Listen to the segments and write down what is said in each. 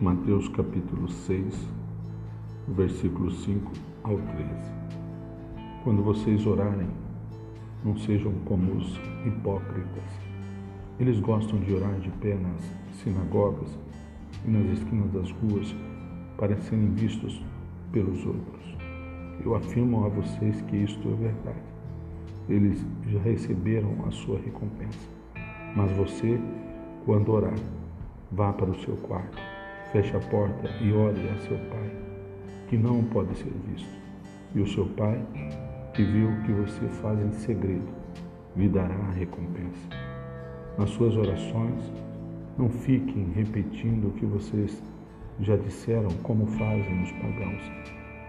Mateus capítulo 6, versículos 5 ao 13. Quando vocês orarem, não sejam como os hipócritas. Eles gostam de orar de pé nas sinagogas e nas esquinas das ruas para serem vistos pelos outros. Eu afirmo a vocês que isto é verdade. Eles já receberam a sua recompensa. Mas você, quando orar, vá para o seu quarto Feche a porta e ore a seu pai, que não pode ser visto. E o seu pai, que viu o que você faz em segredo, lhe dará a recompensa. Nas suas orações, não fiquem repetindo o que vocês já disseram, como fazem os pagãos.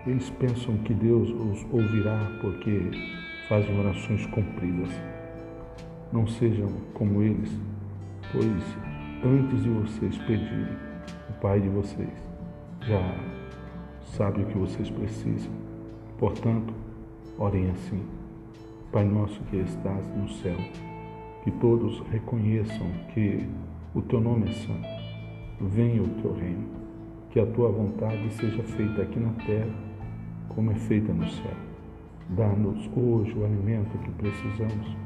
Eles pensam que Deus os ouvirá porque fazem orações compridas. Não sejam como eles, pois antes de vocês pedirem, o Pai de vocês já sabe o que vocês precisam. Portanto, orem assim. Pai nosso que estás no céu, que todos reconheçam que o teu nome é santo. Venha o teu reino, que a tua vontade seja feita aqui na terra, como é feita no céu. Dá-nos hoje o alimento que precisamos.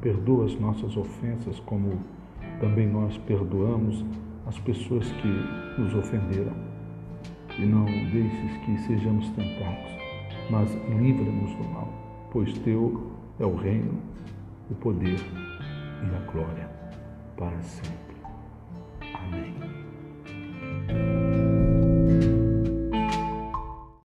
Perdoa as nossas ofensas, como também nós perdoamos as pessoas que nos ofenderam. E não deixes que sejamos tentados, mas livra-nos do mal, pois teu é o reino, o poder e a glória para sempre.